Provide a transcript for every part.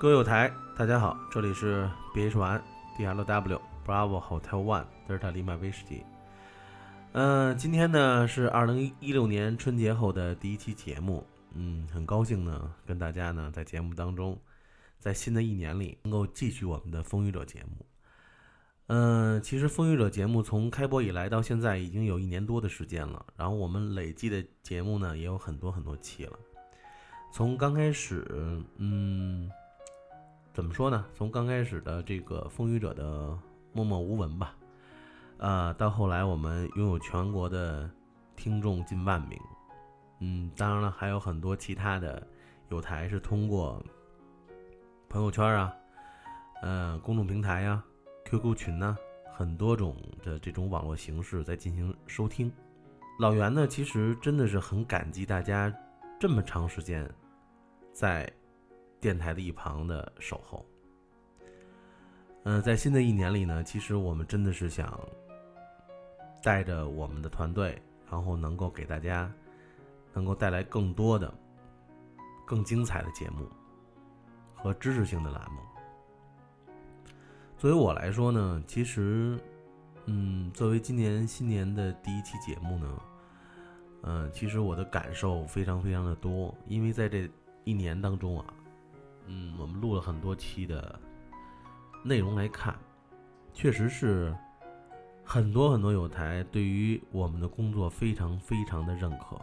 各位友台，大家好，这里是 B H One D L W Bravo Hotel One 德尔塔利马威士忌。嗯，今天呢是二零一六年春节后的第一期节目。嗯，很高兴呢跟大家呢在节目当中，在新的一年里能够继续我们的风雨者节目。嗯，其实风雨者节目从开播以来到现在已经有一年多的时间了，然后我们累计的节目呢也有很多很多期了。从刚开始，嗯，怎么说呢？从刚开始的这个风雨者的默默无闻吧，呃，到后来我们拥有全国的听众近万名，嗯，当然了，还有很多其他的有台是通过朋友圈啊，呃，公众平台呀、QQ 群呐，很多种的这种网络形式在进行收听。老袁呢，其实真的是很感激大家这么长时间。在电台的一旁的守候。嗯，在新的一年里呢，其实我们真的是想带着我们的团队，然后能够给大家能够带来更多的、更精彩的节目和知识性的栏目。作为我来说呢，其实，嗯，作为今年新年的第一期节目呢，嗯，其实我的感受非常非常的多，因为在这。一年当中啊，嗯，我们录了很多期的内容来看，确实是很多很多有台对于我们的工作非常非常的认可，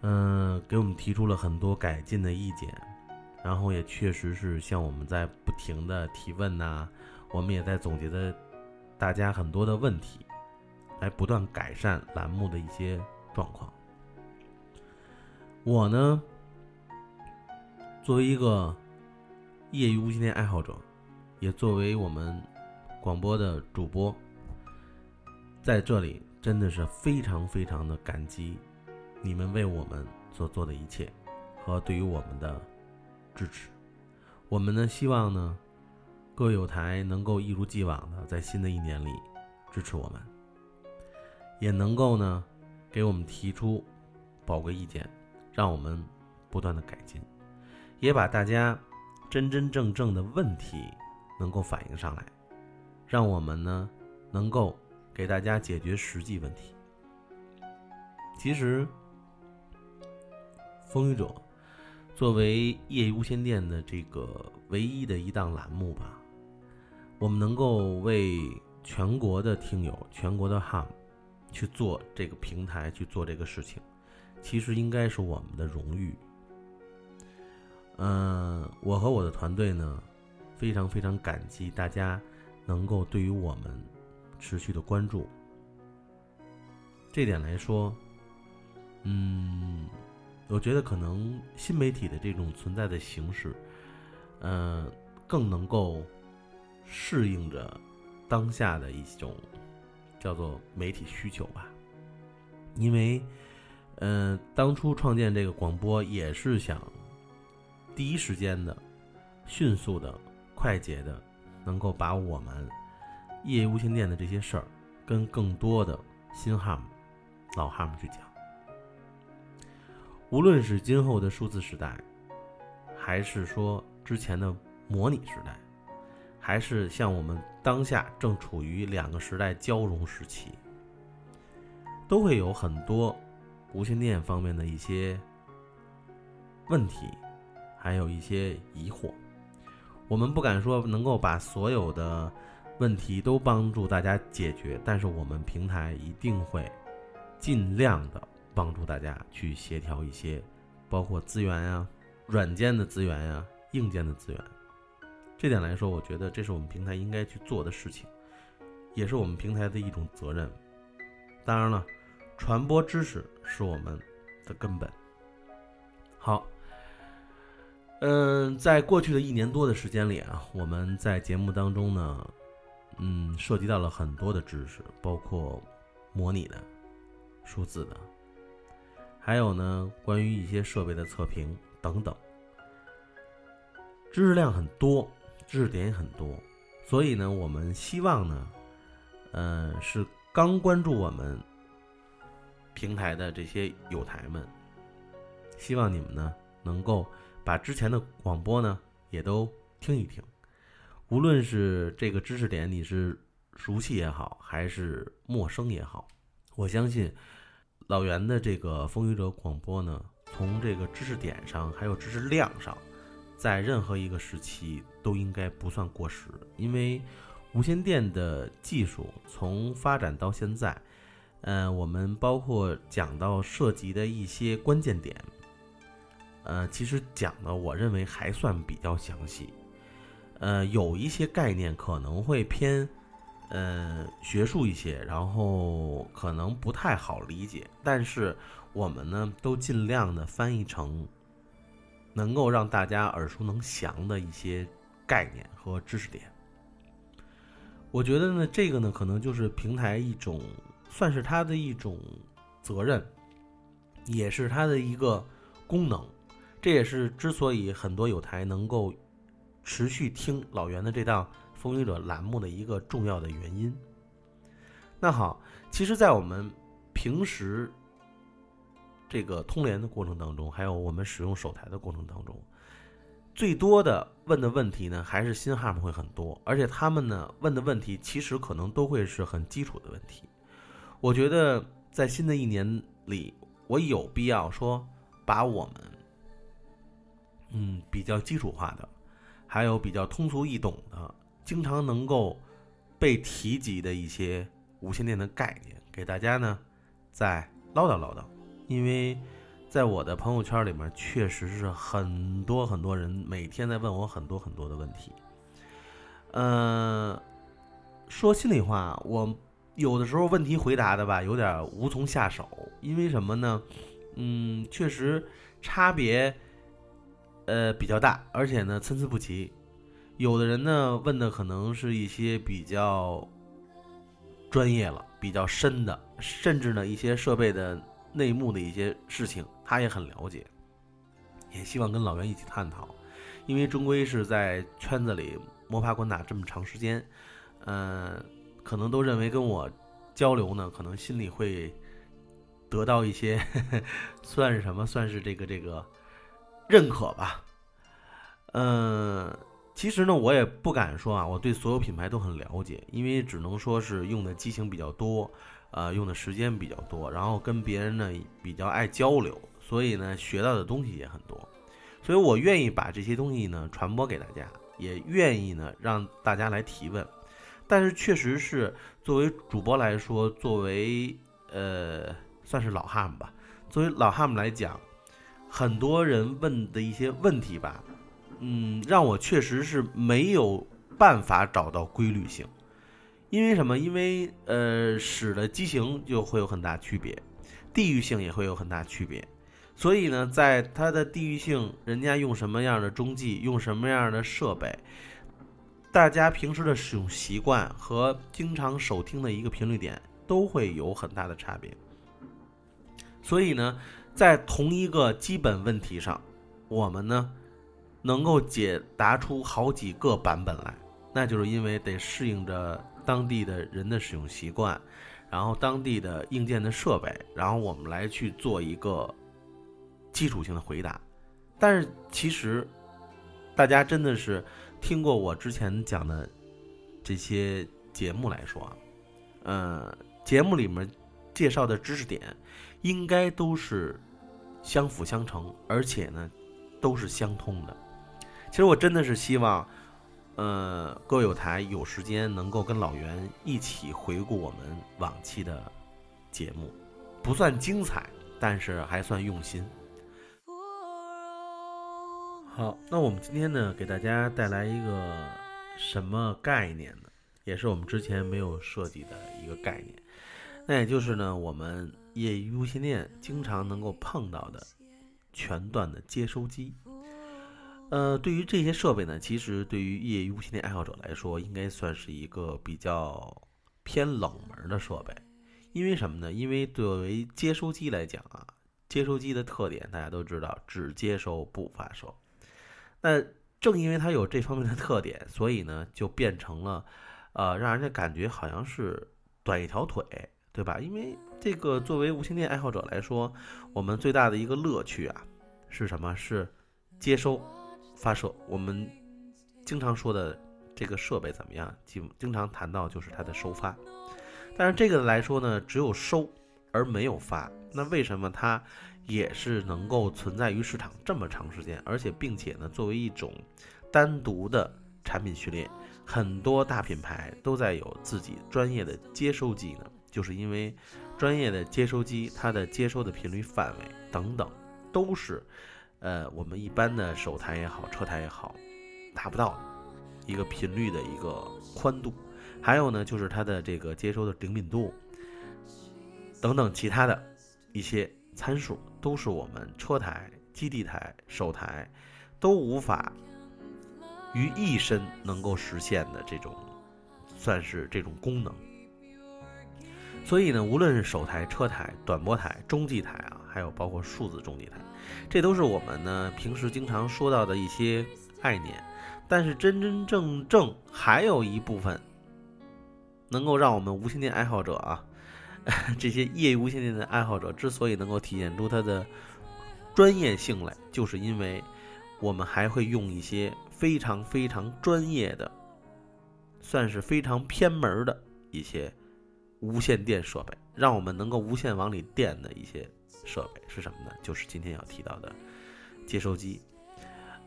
嗯，给我们提出了很多改进的意见，然后也确实是向我们在不停的提问呐，我们也在总结的大家很多的问题，来不断改善栏目的一些状况。我呢。作为一个业余无线电爱好者，也作为我们广播的主播，在这里真的是非常非常的感激你们为我们所做的一切和对于我们的支持。我们呢，希望呢，各位有台能够一如既往的在新的一年里支持我们，也能够呢给我们提出宝贵意见，让我们不断的改进。也把大家真真正正的问题能够反映上来，让我们呢能够给大家解决实际问题。其实，风雨者作为业余无线电的这个唯一的一档栏目吧，我们能够为全国的听友、全国的 HAM 去做这个平台去做这个事情，其实应该是我们的荣誉。嗯，我和我的团队呢，非常非常感激大家能够对于我们持续的关注。这点来说，嗯，我觉得可能新媒体的这种存在的形式，嗯，更能够适应着当下的一种叫做媒体需求吧。因为，嗯，当初创建这个广播也是想。第一时间的、迅速的、快捷的，能够把我们业余无线电的这些事儿，跟更多的新哈姆、老哈姆去讲。无论是今后的数字时代，还是说之前的模拟时代，还是像我们当下正处于两个时代交融时期，都会有很多无线电方面的一些问题。还有一些疑惑，我们不敢说能够把所有的问题都帮助大家解决，但是我们平台一定会尽量的帮助大家去协调一些，包括资源呀、软件的资源呀、硬件的资源。这点来说，我觉得这是我们平台应该去做的事情，也是我们平台的一种责任。当然了，传播知识是我们的根本。好。嗯，在过去的一年多的时间里啊，我们在节目当中呢，嗯，涉及到了很多的知识，包括模拟的、数字的，还有呢，关于一些设备的测评等等，知识量很多，知识点也很多，所以呢，我们希望呢，嗯，是刚关注我们平台的这些友台们，希望你们呢能够。把之前的广播呢也都听一听。无论是这个知识点你是熟悉也好，还是陌生也好，我相信老袁的这个风雨者广播呢，从这个知识点上还有知识量上，在任何一个时期都应该不算过时，因为无线电的技术从发展到现在。嗯，我们包括讲到涉及的一些关键点，呃，其实讲的我认为还算比较详细，呃，有一些概念可能会偏，呃，学术一些，然后可能不太好理解，但是我们呢都尽量的翻译成能够让大家耳熟能详的一些概念和知识点。我觉得呢，这个呢可能就是平台一种。算是它的一种责任，也是它的一个功能。这也是之所以很多有台能够持续听老袁的这档《风雨者》栏目的一个重要的原因。那好，其实，在我们平时这个通联的过程当中，还有我们使用手台的过程当中，最多的问的问题呢，还是新哈姆会很多，而且他们呢问的问题，其实可能都会是很基础的问题。我觉得在新的一年里，我有必要说，把我们，嗯，比较基础化的，还有比较通俗易懂的，经常能够被提及的一些无线电的概念，给大家呢再唠叨唠叨。因为在我的朋友圈里面，确实是很多很多人每天在问我很多很多的问题。嗯，说心里话，我。有的时候问题回答的吧，有点无从下手，因为什么呢？嗯，确实差别，呃比较大，而且呢参差不齐。有的人呢问的可能是一些比较专业了、比较深的，甚至呢一些设备的内幕的一些事情，他也很了解，也希望跟老袁一起探讨。因为终归是在圈子里摸爬滚打这么长时间，嗯。可能都认为跟我交流呢，可能心里会得到一些，算是什么？算是这个这个认可吧。嗯，其实呢，我也不敢说啊，我对所有品牌都很了解，因为只能说是用的机型比较多，呃，用的时间比较多，然后跟别人呢比较爱交流，所以呢学到的东西也很多，所以我愿意把这些东西呢传播给大家，也愿意呢让大家来提问。但是确实是，作为主播来说，作为呃算是老汉吧，作为老汉姆来讲，很多人问的一些问题吧，嗯，让我确实是没有办法找到规律性。因为什么？因为呃使的机型就会有很大区别，地域性也会有很大区别。所以呢，在它的地域性，人家用什么样的中继，用什么样的设备。大家平时的使用习惯和经常收听的一个频率点都会有很大的差别，所以呢，在同一个基本问题上，我们呢能够解答出好几个版本来，那就是因为得适应着当地的人的使用习惯，然后当地的硬件的设备，然后我们来去做一个基础性的回答。但是其实大家真的是。听过我之前讲的这些节目来说啊，呃，节目里面介绍的知识点应该都是相辅相成，而且呢都是相通的。其实我真的是希望，呃，各位有台有时间能够跟老袁一起回顾我们往期的节目，不算精彩，但是还算用心。好，那我们今天呢，给大家带来一个什么概念呢？也是我们之前没有涉及的一个概念，那也就是呢，我们业余无线电经常能够碰到的全段的接收机。呃，对于这些设备呢，其实对于业余无线电爱好者来说，应该算是一个比较偏冷门的设备。因为什么呢？因为作为接收机来讲啊，接收机的特点大家都知道，只接收不发射。那正因为它有这方面的特点，所以呢，就变成了，呃，让人家感觉好像是短一条腿，对吧？因为这个作为无线电爱好者来说，我们最大的一个乐趣啊，是什么？是接收、发射。我们经常说的这个设备怎么样，经经常谈到就是它的收发。但是这个来说呢，只有收而没有发，那为什么它也是能够存在于市场这么长时间，而且并且呢，作为一种单独的产品序列，很多大品牌都在有自己专业的接收机呢？就是因为专业的接收机，它的接收的频率范围等等，都是呃我们一般的手台也好，车台也好，达不到一个频率的一个宽度。还有呢，就是它的这个接收的灵敏度等等其他的一些参数，都是我们车台、基地台、手台都无法于一身能够实现的这种，算是这种功能。所以呢，无论是手台、车台、短波台、中继台啊，还有包括数字中继台，这都是我们呢平时经常说到的一些概念。但是真真正正还有一部分。能够让我们无线电爱好者啊，这些业余无线电的爱好者之所以能够体现出它的专业性来，就是因为我们还会用一些非常非常专业的，算是非常偏门的一些无线电设备，让我们能够无线往里电的一些设备是什么呢？就是今天要提到的接收机。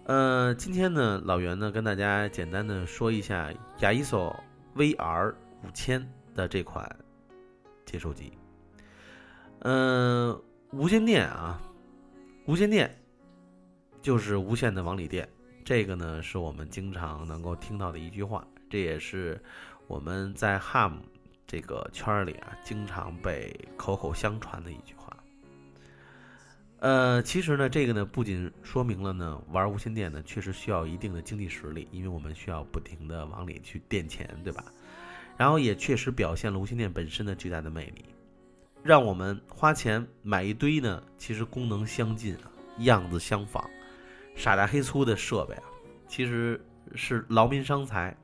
呃，今天呢，老袁呢跟大家简单的说一下亚伊索 VR。五千的这款接收机，嗯，无线电啊，无线电就是无线的往里电，这个呢是我们经常能够听到的一句话，这也是我们在 HAM 这个圈里啊经常被口口相传的一句话。呃，其实呢，这个呢不仅说明了呢玩无线电呢确实需要一定的经济实力，因为我们需要不停的往里去垫钱，对吧？然后也确实表现了无线电本身的巨大的魅力，让我们花钱买一堆呢，其实功能相近啊，样子相仿，傻大黑粗的设备啊，其实是劳民伤财。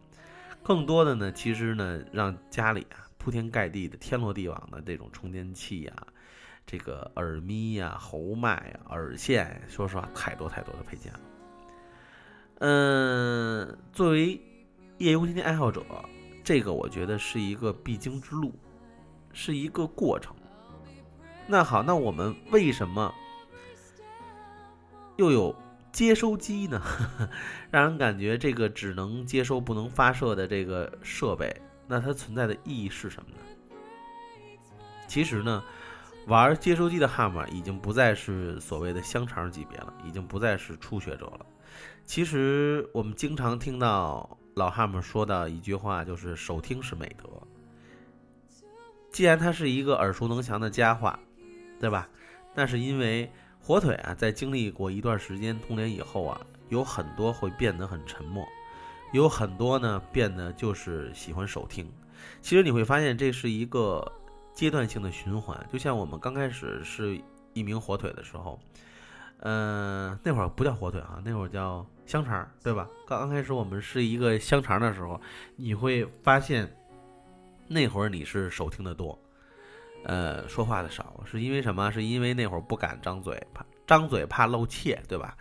更多的呢，其实呢，让家里啊铺天盖地的、天罗地网的这种充电器呀，这个耳咪呀、喉麦呀、耳线，说实话，太多太多的配件了。嗯，作为业余无线电爱好者。这个我觉得是一个必经之路，是一个过程。那好，那我们为什么又有接收机呢？让人感觉这个只能接收不能发射的这个设备，那它存在的意义是什么呢？其实呢，玩接收机的哈姆已经不再是所谓的香肠级别了，已经不再是初学者了。其实我们经常听到。老汉们说的一句话就是“手听是美德”。既然它是一个耳熟能详的佳话，对吧？那是因为火腿啊，在经历过一段时间通联以后啊，有很多会变得很沉默，有很多呢变得就是喜欢手听。其实你会发现这是一个阶段性的循环，就像我们刚开始是一名火腿的时候。嗯，那会儿不叫火腿啊，那会儿叫香肠，对吧？刚刚开始我们是一个香肠的时候，你会发现，那会儿你是手听的多，呃，说话的少，是因为什么？是因为那会儿不敢张嘴，怕张嘴怕露怯，对吧？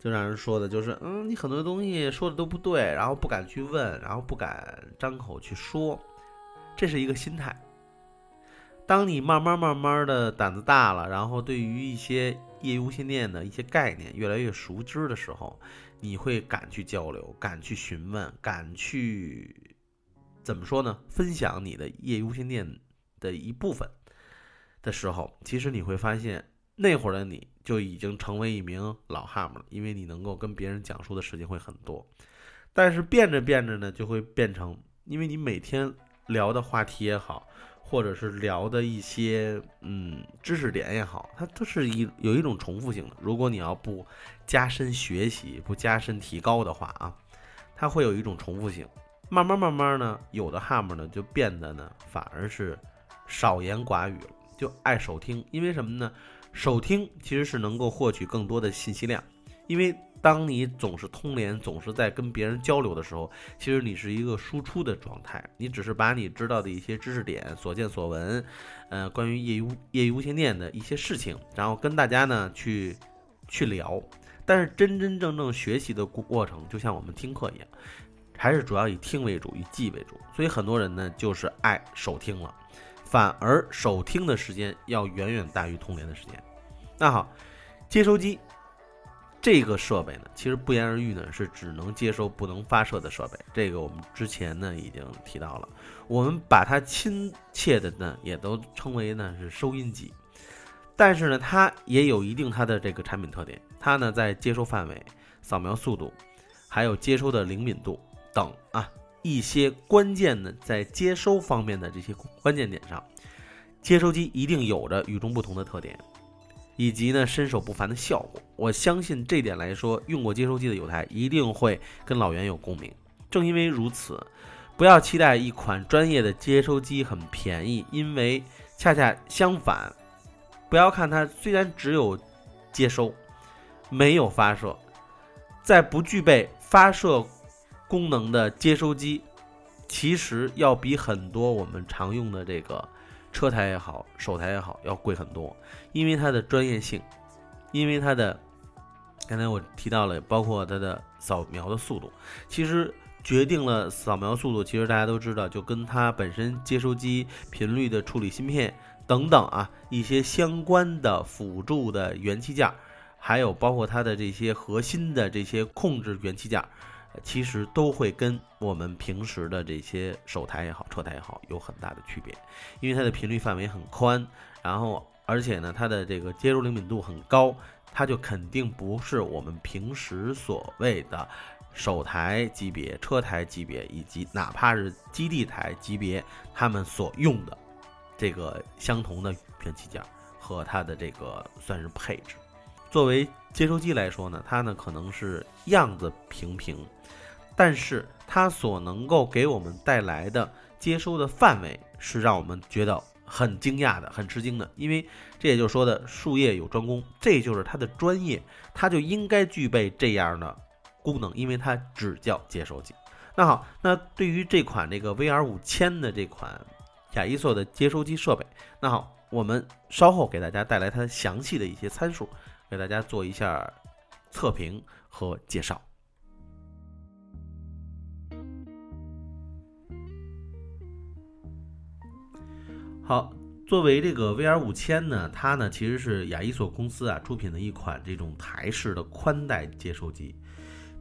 就让人说的就是，嗯，你很多东西说的都不对，然后不敢去问，然后不敢张口去说，这是一个心态。当你慢慢慢慢的胆子大了，然后对于一些业余无线电的一些概念越来越熟知的时候，你会敢去交流，敢去询问，敢去怎么说呢？分享你的业余无线电的一部分的时候，其实你会发现那会儿的你就已经成为一名老汉姆了，因为你能够跟别人讲述的时间会很多。但是变着变着呢，就会变成，因为你每天聊的话题也好。或者是聊的一些嗯知识点也好，它都是一有一种重复性的。如果你要不加深学习、不加深提高的话啊，它会有一种重复性。慢慢慢慢呢，有的哈姆呢就变得呢反而是少言寡语了，就爱手听。因为什么呢？手听其实是能够获取更多的信息量，因为。当你总是通联，总是在跟别人交流的时候，其实你是一个输出的状态。你只是把你知道的一些知识点、所见所闻，呃，关于业余业余无线电的一些事情，然后跟大家呢去去聊。但是真真正正学习的过程，就像我们听课一样，还是主要以听为主，以记为主。所以很多人呢，就是爱手听了，反而手听的时间要远远大于通联的时间。那好，接收机。这个设备呢，其实不言而喻呢，是只能接收不能发射的设备。这个我们之前呢已经提到了，我们把它亲切的呢也都称为呢是收音机。但是呢，它也有一定它的这个产品特点，它呢在接收范围、扫描速度，还有接收的灵敏度等啊一些关键的在接收方面的这些关键点上，接收机一定有着与众不同的特点。以及呢，身手不凡的效果，我相信这点来说，用过接收机的友台一定会跟老袁有共鸣。正因为如此，不要期待一款专业的接收机很便宜，因为恰恰相反，不要看它虽然只有接收，没有发射，在不具备发射功能的接收机，其实要比很多我们常用的这个。车台也好，手台也好，要贵很多，因为它的专业性，因为它的，刚才我提到了，包括它的扫描的速度，其实决定了扫描速度。其实大家都知道，就跟它本身接收机频率的处理芯片等等啊，一些相关的辅助的元器件，还有包括它的这些核心的这些控制元器件。其实都会跟我们平时的这些手台也好、车台也好有很大的区别，因为它的频率范围很宽，然后而且呢，它的这个接收灵敏度很高，它就肯定不是我们平时所谓的手台级别、车台级别，以及哪怕是基地台级别，他们所用的这个相同的元器件和它的这个算是配置。作为接收机来说呢，它呢可能是样子平平。但是它所能够给我们带来的接收的范围是让我们觉得很惊讶的、很吃惊的，因为这也就是说的术业有专攻，这就是它的专业，它就应该具备这样的功能，因为它只叫接收机。那好，那对于这款这个 VR 五千的这款亚一索的接收机设备，那好，我们稍后给大家带来它详细的一些参数，给大家做一下测评和介绍。好，作为这个 VR 五千呢，它呢其实是亚一索公司啊出品的一款这种台式的宽带接收机，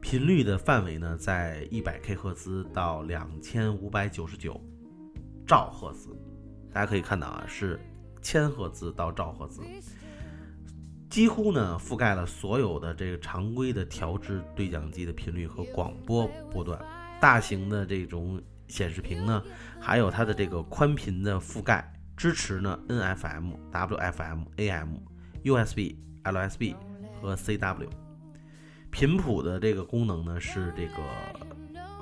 频率的范围呢在一百 K 赫兹到两千五百九十九兆赫兹，大家可以看到啊是千赫兹到兆赫兹，几乎呢覆盖了所有的这个常规的调制对讲机的频率和广播波段，大型的这种显示屏呢，还有它的这个宽频的覆盖。支持呢，NFM、WFM、AM、USB、LSB 和 CW。频谱的这个功能呢，是这个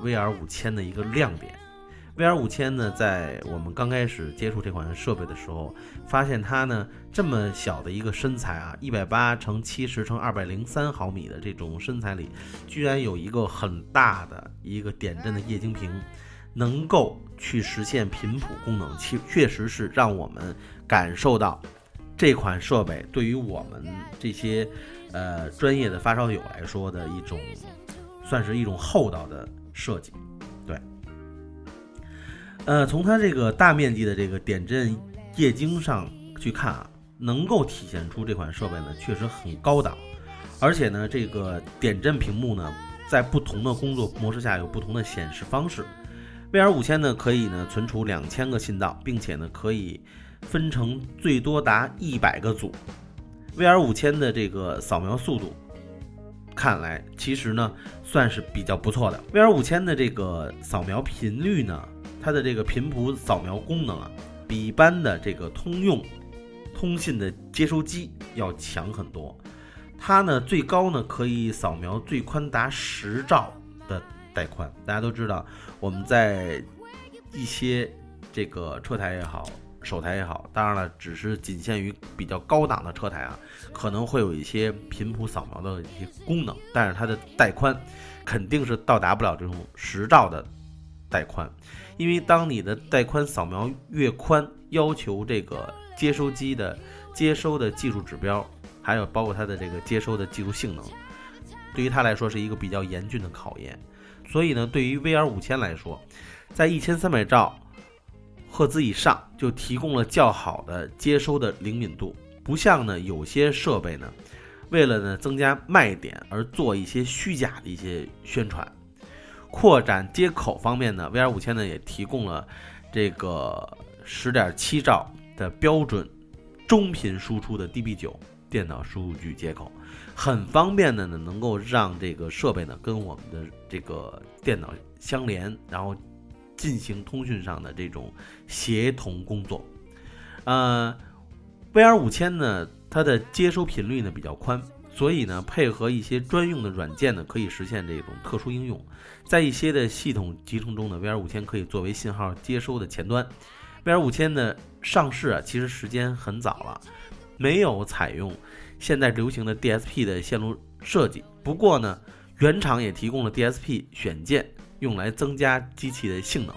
VR 五千的一个亮点。VR 五千呢，在我们刚开始接触这款设备的时候，发现它呢这么小的一个身材啊，一百八乘七十乘二百零三毫米的这种身材里，居然有一个很大的一个点阵的液晶屏。能够去实现频谱功能，其确实是让我们感受到这款设备对于我们这些呃专业的发烧友来说的一种，算是一种厚道的设计。呃，从它这个大面积的这个点阵液晶上去看啊，能够体现出这款设备呢确实很高档，而且呢，这个点阵屏幕呢，在不同的工作模式下有不同的显示方式。VR 五千呢，可以呢存储两千个信道，并且呢可以分成最多达一百个组。VR 五千的这个扫描速度，看来其实呢算是比较不错的。VR 五千的这个扫描频率呢，它的这个频谱扫描功能啊，比一般的这个通用通信的接收机要强很多。它呢最高呢可以扫描最宽达十兆的。带宽，大家都知道，我们在一些这个车台也好，手台也好，当然了，只是仅限于比较高档的车台啊，可能会有一些频谱扫描的一些功能，但是它的带宽肯定是到达不了这种十兆的带宽，因为当你的带宽扫描越宽，要求这个接收机的接收的技术指标，还有包括它的这个接收的技术性能。对于它来说是一个比较严峻的考验。所以呢，对于 VR 五千来说，在一千三百兆赫兹以上就提供了较好的接收的灵敏度，不像呢有些设备呢，为了呢增加卖点而做一些虚假的一些宣传。扩展接口方面呢，VR 五千呢也提供了这个十点七兆的标准中频输出的 DB 九电脑数据接口，很方便的呢，能够让这个设备呢跟我们的这个电脑相连，然后进行通讯上的这种协同工作。呃，VR 五千呢，它的接收频率呢比较宽。所以呢，配合一些专用的软件呢，可以实现这种特殊应用。在一些的系统集成中呢，VR 五千可以作为信号接收的前端。VR 五千的上市啊，其实时间很早了，没有采用现在流行的 DSP 的线路设计。不过呢，原厂也提供了 DSP 选件，用来增加机器的性能。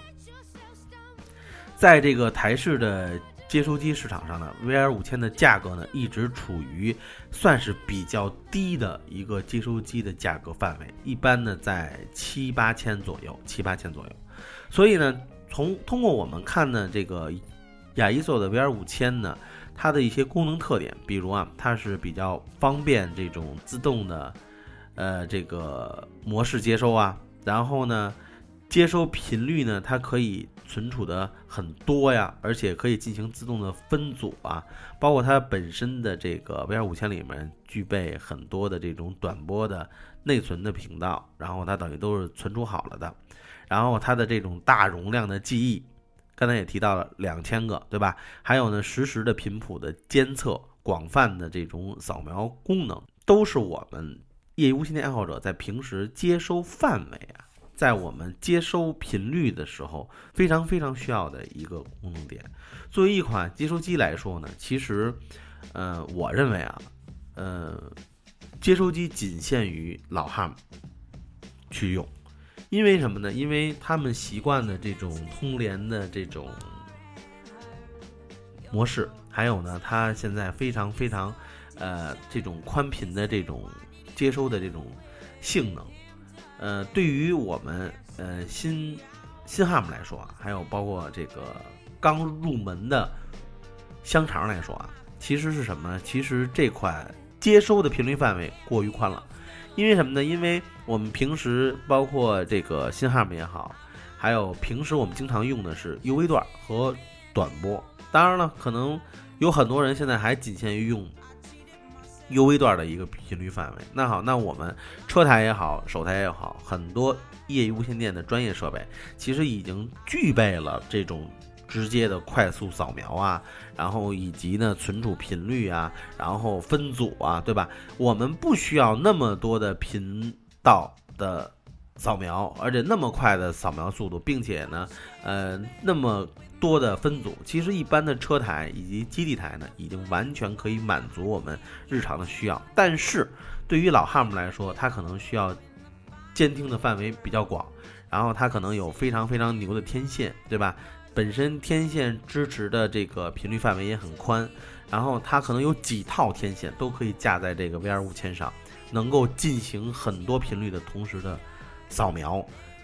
在这个台式的。接收机市场上呢，VR 五千的价格呢一直处于算是比较低的一个接收机的价格范围，一般呢在七八千左右，七八千左右。所以呢，从通过我们看呢，这个亚一索的 VR 五千呢，它的一些功能特点，比如啊，它是比较方便这种自动的呃这个模式接收啊，然后呢。接收频率呢，它可以存储的很多呀，而且可以进行自动的分组啊，包括它本身的这个 VR 五千里面具备很多的这种短波的内存的频道，然后它等于都是存储好了的，然后它的这种大容量的记忆，刚才也提到了两千个，对吧？还有呢，实时的频谱的监测，广泛的这种扫描功能，都是我们业余无线电爱好者在平时接收范围啊。在我们接收频率的时候，非常非常需要的一个功能点。作为一款接收机来说呢，其实，呃，我认为啊，呃，接收机仅限于老汉去用，因为什么呢？因为他们习惯的这种通联的这种模式，还有呢，它现在非常非常，呃，这种宽频的这种接收的这种性能。呃，对于我们呃新新汉姆来说啊，还有包括这个刚入门的香肠来说啊，其实是什么呢？其实这款接收的频率范围过于宽了，因为什么呢？因为我们平时包括这个新汉姆也好，还有平时我们经常用的是 UV 段和短波。当然了，可能有很多人现在还仅限于用。UV 段的一个频率范围。那好，那我们车台也好，手台也好，很多业余无线电的专业设备，其实已经具备了这种直接的快速扫描啊，然后以及呢存储频率啊，然后分组啊，对吧？我们不需要那么多的频道的扫描，而且那么快的扫描速度，并且呢，呃，那么。多的分组，其实一般的车台以及基地台呢，已经完全可以满足我们日常的需要。但是对于老汉姆来说，他可能需要监听的范围比较广，然后它可能有非常非常牛的天线，对吧？本身天线支持的这个频率范围也很宽，然后它可能有几套天线都可以架在这个 VR 五千上，能够进行很多频率的同时的扫描。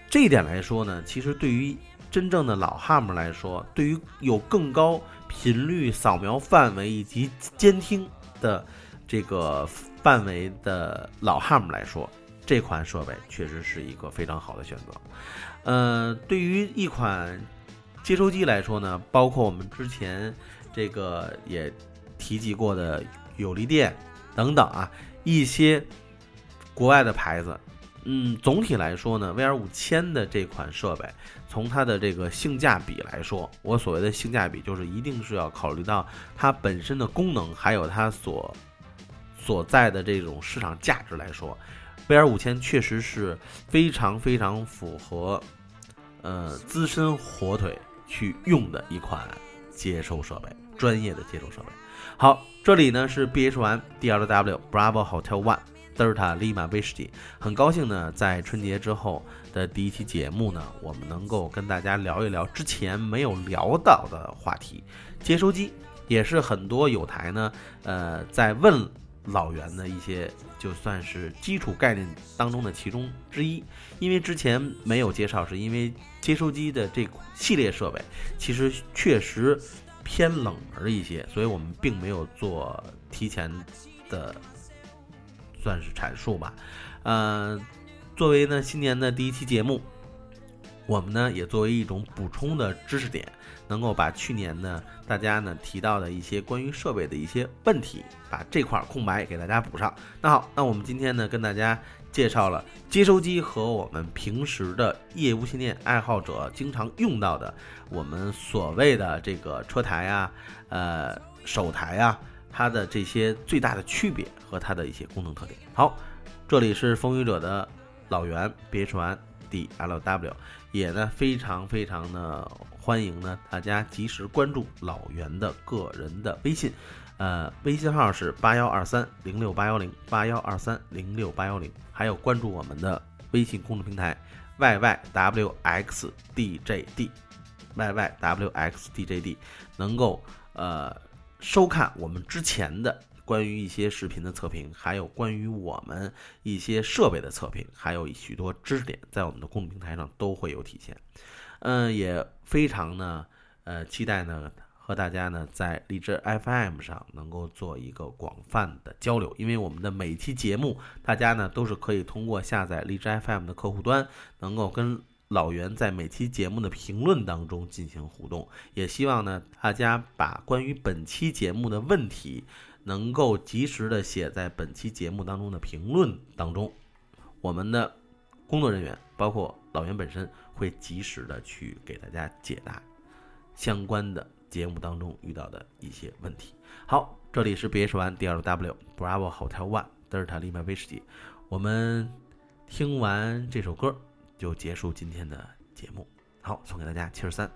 这一点来说呢，其实对于真正的老汉姆来说，对于有更高频率扫描范围以及监听的这个范围的老汉姆来说，这款设备确实是一个非常好的选择。呃，对于一款接收机来说呢，包括我们之前这个也提及过的有利电等等啊，一些国外的牌子。嗯，总体来说呢，VR 五千的这款设备，从它的这个性价比来说，我所谓的性价比就是一定是要考虑到它本身的功能，还有它所所在的这种市场价值来说，VR 五千确实是非常非常符合呃资深火腿去用的一款接收设备，专业的接收设备。好，这里呢是 BH One DLW Bravo Hotel One。德尔塔利马威士忌，很高兴呢，在春节之后的第一期节目呢，我们能够跟大家聊一聊之前没有聊到的话题。接收机也是很多有台呢，呃，在问老袁的一些就算是基础概念当中的其中之一。因为之前没有介绍，是因为接收机的这系列设备其实确实偏冷门一些，所以我们并没有做提前的算是阐述吧。呃，作为呢新年的第一期节目，我们呢也作为一种补充的知识点。能够把去年呢大家呢提到的一些关于设备的一些问题，把这块空白给大家补上。那好，那我们今天呢跟大家介绍了接收机和我们平时的业务线电爱好者经常用到的我们所谓的这个车台啊、呃手台啊，它的这些最大的区别和它的一些功能特点。好，这里是风雨者的老袁别传 D L W，也呢非常非常的。欢迎呢，大家及时关注老袁的个人的微信，呃，微信号是八幺二三零六八幺零八幺二三零六八幺零，还有关注我们的微信公众平台 yyWXDJD，yyWXDJD，能够呃收看我们之前的关于一些视频的测评，还有关于我们一些设备的测评，还有许多知识点，在我们的公众平台上都会有体现。嗯，也非常呢，呃，期待呢和大家呢在荔枝 FM 上能够做一个广泛的交流，因为我们的每期节目，大家呢都是可以通过下载荔枝 FM 的客户端，能够跟老袁在每期节目的评论当中进行互动。也希望呢大家把关于本期节目的问题，能够及时的写在本期节目当中的评论当中，我们的工作人员包括老袁本身。会及时的去给大家解答相关的节目当中遇到的一些问题。好，这里是 BH One 第二 W Bravo Hotel One 德尔塔利麦威士忌。我们听完这首歌就结束今天的节目。好，送给大家七十三。